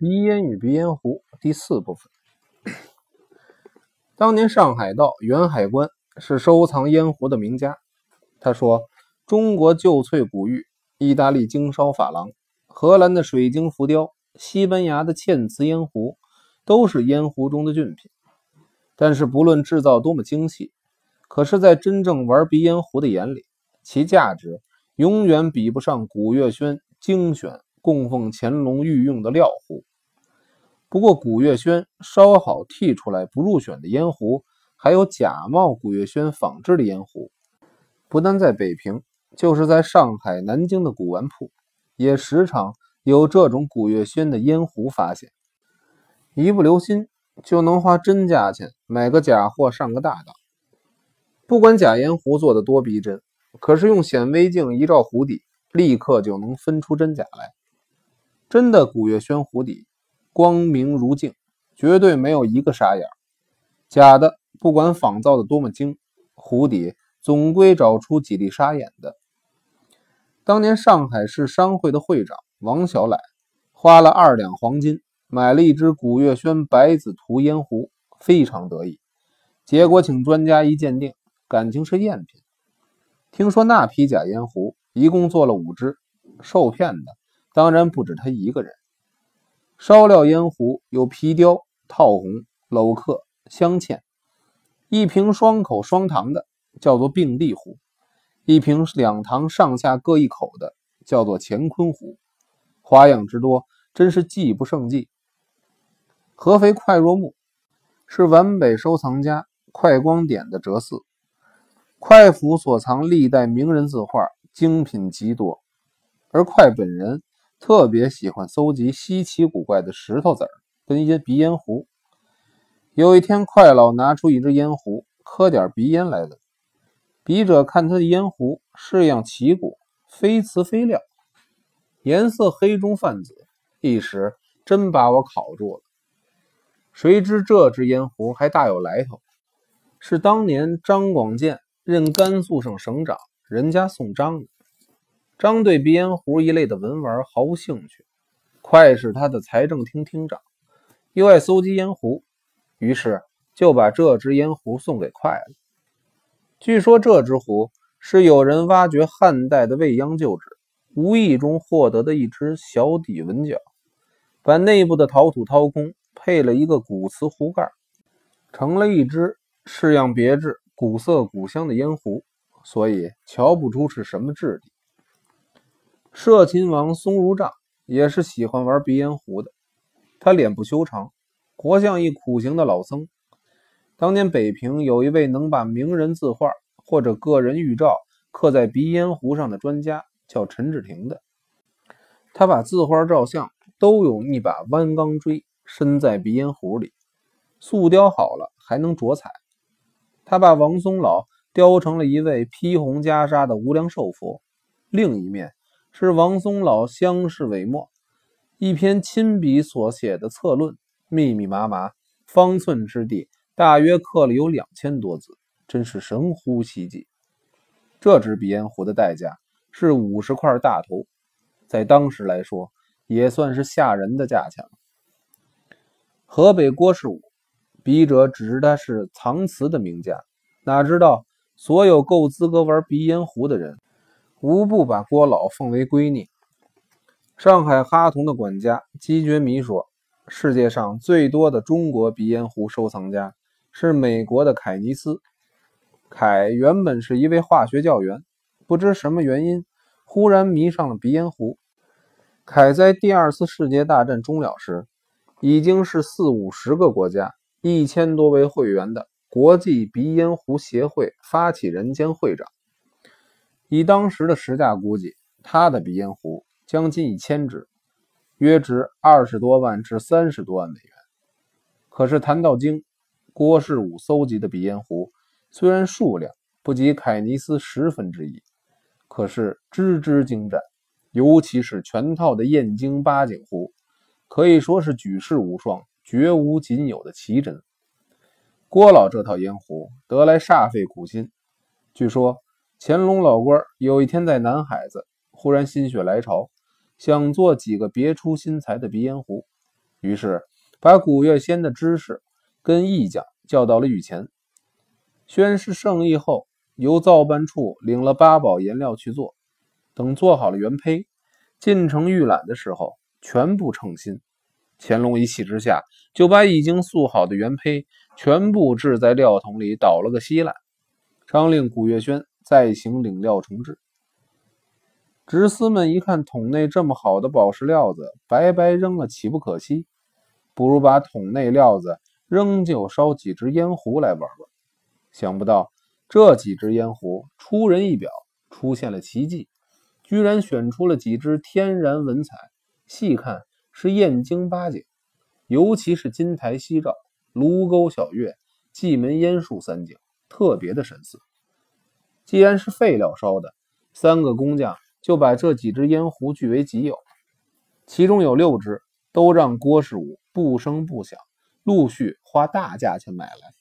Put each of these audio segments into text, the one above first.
鼻烟与鼻烟壶第四部分。当年上海道袁海关是收藏烟壶的名家。他说：“中国旧翠古玉，意大利精烧珐琅，荷兰的水晶浮雕，西班牙的嵌瓷烟壶，都是烟壶中的俊品。但是不论制造多么精细，可是，在真正玩鼻烟壶的眼里，其价值永远比不上古月轩精选供奉乾隆御用的料壶。”不过，古月轩烧好剔出来不入选的烟壶，还有假冒古月轩仿制的烟壶，不但在北平，就是在上海、南京的古玩铺，也时常有这种古月轩的烟壶发现。一不留心，就能花真价钱买个假货上个大当。不管假烟壶做的多逼真，可是用显微镜一照壶底，立刻就能分出真假来。真的古月轩壶底。光明如镜，绝对没有一个沙眼。假的，不管仿造的多么精，壶底总归找出几粒沙眼的。当年上海市商会的会长王小乃花了二两黄金买了一只古月轩白子图烟壶，非常得意。结果请专家一鉴定，感情是赝品。听说那批假烟壶一共做了五只，受骗的当然不止他一个人。烧料烟壶有皮雕、套红、镂刻、镶嵌。一瓶双口双堂的叫做并蒂壶，一瓶两堂上下各一口的叫做乾坤壶。花样之多，真是计不胜计。合肥快若木是皖北收藏家快光点的哲寺，快府所藏历代名人字画，精品极多，而快本人。特别喜欢搜集稀奇古怪的石头子儿跟一些鼻烟壶。有一天，快老拿出一支烟壶，磕点鼻烟来了。笔者看他的烟壶是样奇古，非瓷非料，颜色黑中泛紫，一时真把我考住了。谁知这支烟壶还大有来头，是当年张广建任甘肃省省长，人家送张的。张对鼻烟壶一类的文玩毫无兴趣，快是他的财政厅厅长，又爱搜集烟壶，于是就把这只烟壶送给快了。据说这只壶是有人挖掘汉代的未央旧址，无意中获得的一只小底文角，把内部的陶土掏空，配了一个古瓷壶盖，成了一只式样别致、古色古香的烟壶，所以瞧不出是什么质地。摄亲王松如丈也是喜欢玩鼻烟壶的。他脸部修长，活像一苦行的老僧。当年北平有一位能把名人字画或者个人玉照刻在鼻烟壶上的专家，叫陈志廷的。他把字画照相都用一把弯钢锥伸在鼻烟壶里，塑雕好了还能着彩。他把王松老雕成了一位披红袈裟的无量寿佛，另一面。是王松老乡试尾末一篇亲笔所写的策论，密密麻麻，方寸之地，大约刻了有两千多字，真是神乎其技。这支鼻烟壶的代价是五十块大头，在当时来说，也算是吓人的价钱了。河北郭士武，笔者只知他是藏瓷的名家，哪知道所有够资格玩鼻烟壶的人。无不把郭老奉为圭臬。上海哈同的管家姬觉弥说：“世界上最多的中国鼻烟壶收藏家是美国的凯尼斯。凯原本是一位化学教员，不知什么原因，忽然迷上了鼻烟壶。凯在第二次世界大战终了时，已经是四五十个国家、一千多位会员的国际鼻烟壶协会发起人兼会长。”以当时的实价估计，他的鼻烟壶将近一千只，约值二十多万至三十多万美元。可是谈到精，郭士武搜集的鼻烟壶虽然数量不及凯尼斯十分之一，可是只只精湛，尤其是全套的燕京八景壶，可以说是举世无双、绝无仅有的奇珍。郭老这套烟壶得来煞费苦心，据说。乾隆老官有一天在南海子，忽然心血来潮，想做几个别出心裁的鼻烟壶，于是把古月仙的知识跟义匠叫到了御前，宣誓圣意后，由造办处领了八宝颜料去做。等做好了原胚，进城预览的时候，全部称心。乾隆一气之下，就把已经塑好的原胚全部置在料桶里，倒了个稀烂，常令古月轩再行领料重置。执司们一看桶内这么好的宝石料子，白白扔了，岂不可惜？不如把桶内料子仍旧烧几支烟壶来玩玩。想不到这几只烟壶出人意表，出现了奇迹，居然选出了几只天然文彩。细看。是燕京八景，尤其是金台夕照、卢沟晓月、蓟门烟树三景，特别的神似。既然是废料烧的，三个工匠就把这几只烟壶据为己有。其中有六只都让郭世武不声不响，陆续花大价钱买来。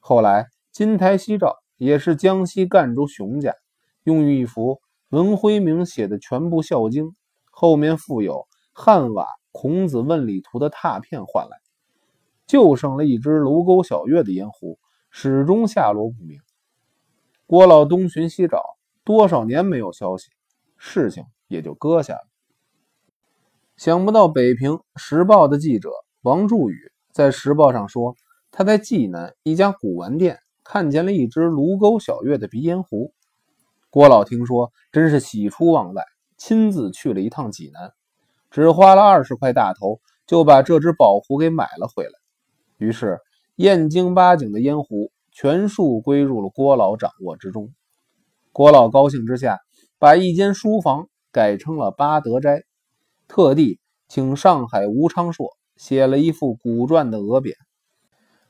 后来金台夕照也是江西赣州熊家用一幅文辉明写的全部《孝经》，后面附有汉瓦。孔子问礼图的拓片换来，就剩了一只卢沟晓月的烟壶，始终下落不明。郭老东寻西找，多少年没有消息，事情也就搁下了。想不到北平时报的记者王祝宇在时报上说，他在济南一家古玩店看见了一只卢沟晓月的鼻烟壶。郭老听说，真是喜出望外，亲自去了一趟济南。只花了二十块大头，就把这只宝壶给买了回来。于是，燕京八景的烟壶全数归入了郭老掌握之中。郭老高兴之下，把一间书房改成了八德斋，特地请上海吴昌硕写了一副古传的额匾。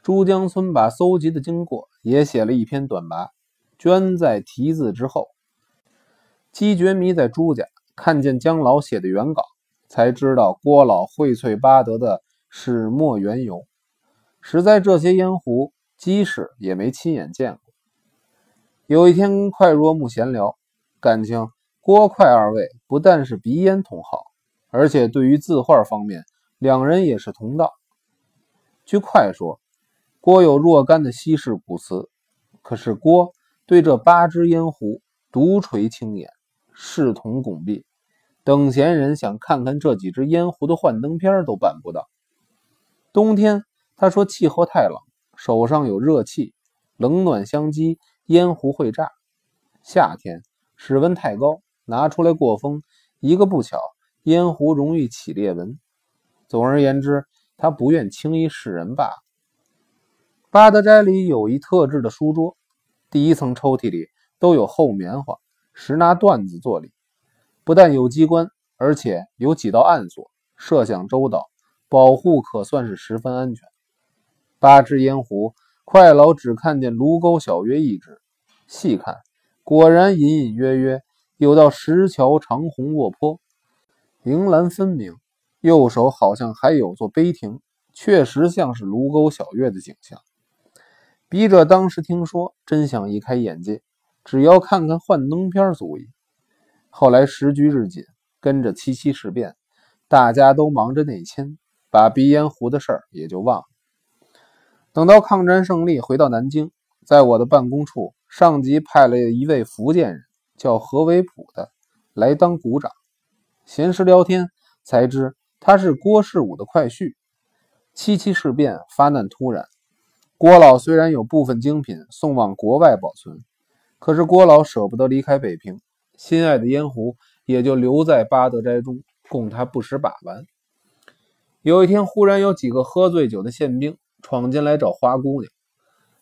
朱江村把搜集的经过也写了一篇短跋，捐在题字之后。姬觉迷在朱家看见姜老写的原稿。才知道郭老荟萃八德的始末缘由。实在这些烟壶，姬氏也没亲眼见过。有一天，快若木闲聊，感情郭快二位不但是鼻烟同好，而且对于字画方面，两人也是同道。据快说，郭有若干的稀世古瓷，可是郭对这八支烟壶独垂青眼，视同拱璧。等闲人想看看这几只烟壶的幻灯片都办不到。冬天，他说气候太冷，手上有热气，冷暖相激，烟壶会炸。夏天，室温太高，拿出来过风，一个不巧，烟壶容易起裂纹。总而言之，他不愿轻易示人罢了。八德斋里有一特制的书桌，第一层抽屉里都有厚棉花，实拿缎子做里。不但有机关，而且有几道暗锁，设想周到，保护可算是十分安全。八支烟壶，快老只看见卢沟晓月一只，细看，果然隐隐约约有道石桥长虹卧坡，迎栏分明。右手好像还有座碑亭，确实像是卢沟晓月的景象。笔者当时听说，真想一开眼界，只要看看幻灯片足矣。后来时局日紧，跟着七七事变，大家都忙着内迁，把鼻烟壶的事儿也就忘了。等到抗战胜利，回到南京，在我的办公处，上级派了一位福建人，叫何维普的，来当股长。闲时聊天，才知他是郭世武的快婿。七七事变发难突然，郭老虽然有部分精品送往国外保存，可是郭老舍不得离开北平。心爱的烟壶也就留在八德斋中，供他不时把玩。有一天，忽然有几个喝醉酒的宪兵闯进来找花姑娘，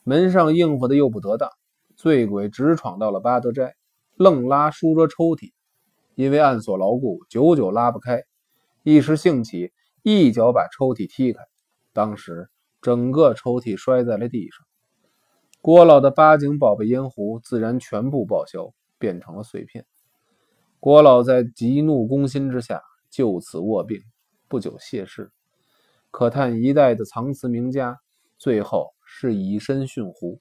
门上应付的又不得当，醉鬼直闯到了巴德斋，愣拉书桌抽屉，因为暗锁牢固，久久拉不开，一时兴起，一脚把抽屉踢开，当时整个抽屉摔在了地上。郭老的八景宝贝烟壶自然全部报销。变成了碎片。郭老在急怒攻心之下，就此卧病，不久谢世。可叹一代的藏词名家，最后是以身殉湖。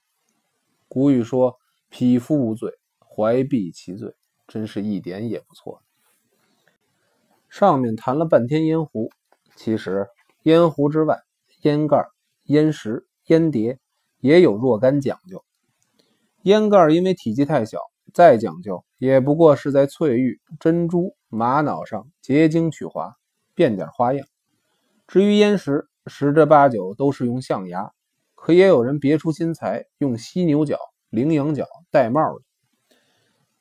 古语说：“匹夫无罪，怀璧其罪”，真是一点也不错。上面谈了半天烟壶，其实烟壶之外，烟盖、烟石、烟碟也有若干讲究。烟盖因为体积太小，再讲究也不过是在翠玉、珍珠、玛瑙上结晶取华，变点花样。至于烟石，十之八九都是用象牙，可也有人别出心裁，用犀牛角、羚羊角戴帽的，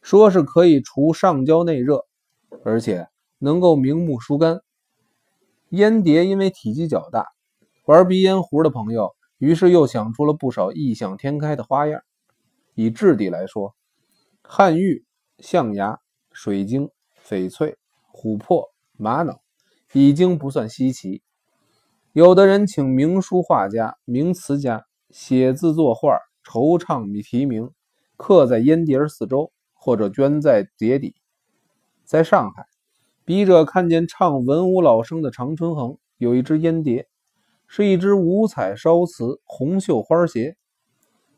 说是可以除上焦内热，而且能够明目疏肝。烟碟因为体积较大，玩鼻烟壶的朋友于是又想出了不少异想天开的花样。以质地来说，汉玉、象牙、水晶、翡翠、琥珀、玛瑙已经不算稀奇。有的人请名书画家、名词家写字作画，惆怅题名，刻在烟碟四周，或者镌在碟底。在上海，笔者看见唱文武老生的常春恒有一只烟碟，是一只五彩烧瓷红绣花鞋。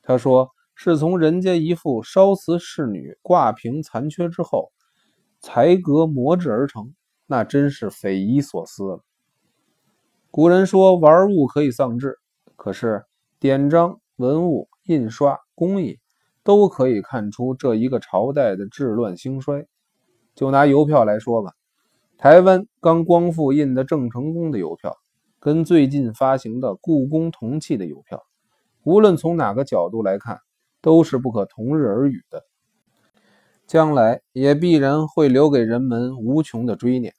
他说。是从人家一副烧瓷仕女挂屏残缺之后，裁格磨制而成，那真是匪夷所思了。古人说玩物可以丧志，可是典章、文物、印刷工艺都可以看出这一个朝代的治乱兴衰。就拿邮票来说吧，台湾刚光复印的郑成功的邮票，跟最近发行的故宫铜器的邮票，无论从哪个角度来看。都是不可同日而语的，将来也必然会留给人们无穷的追念。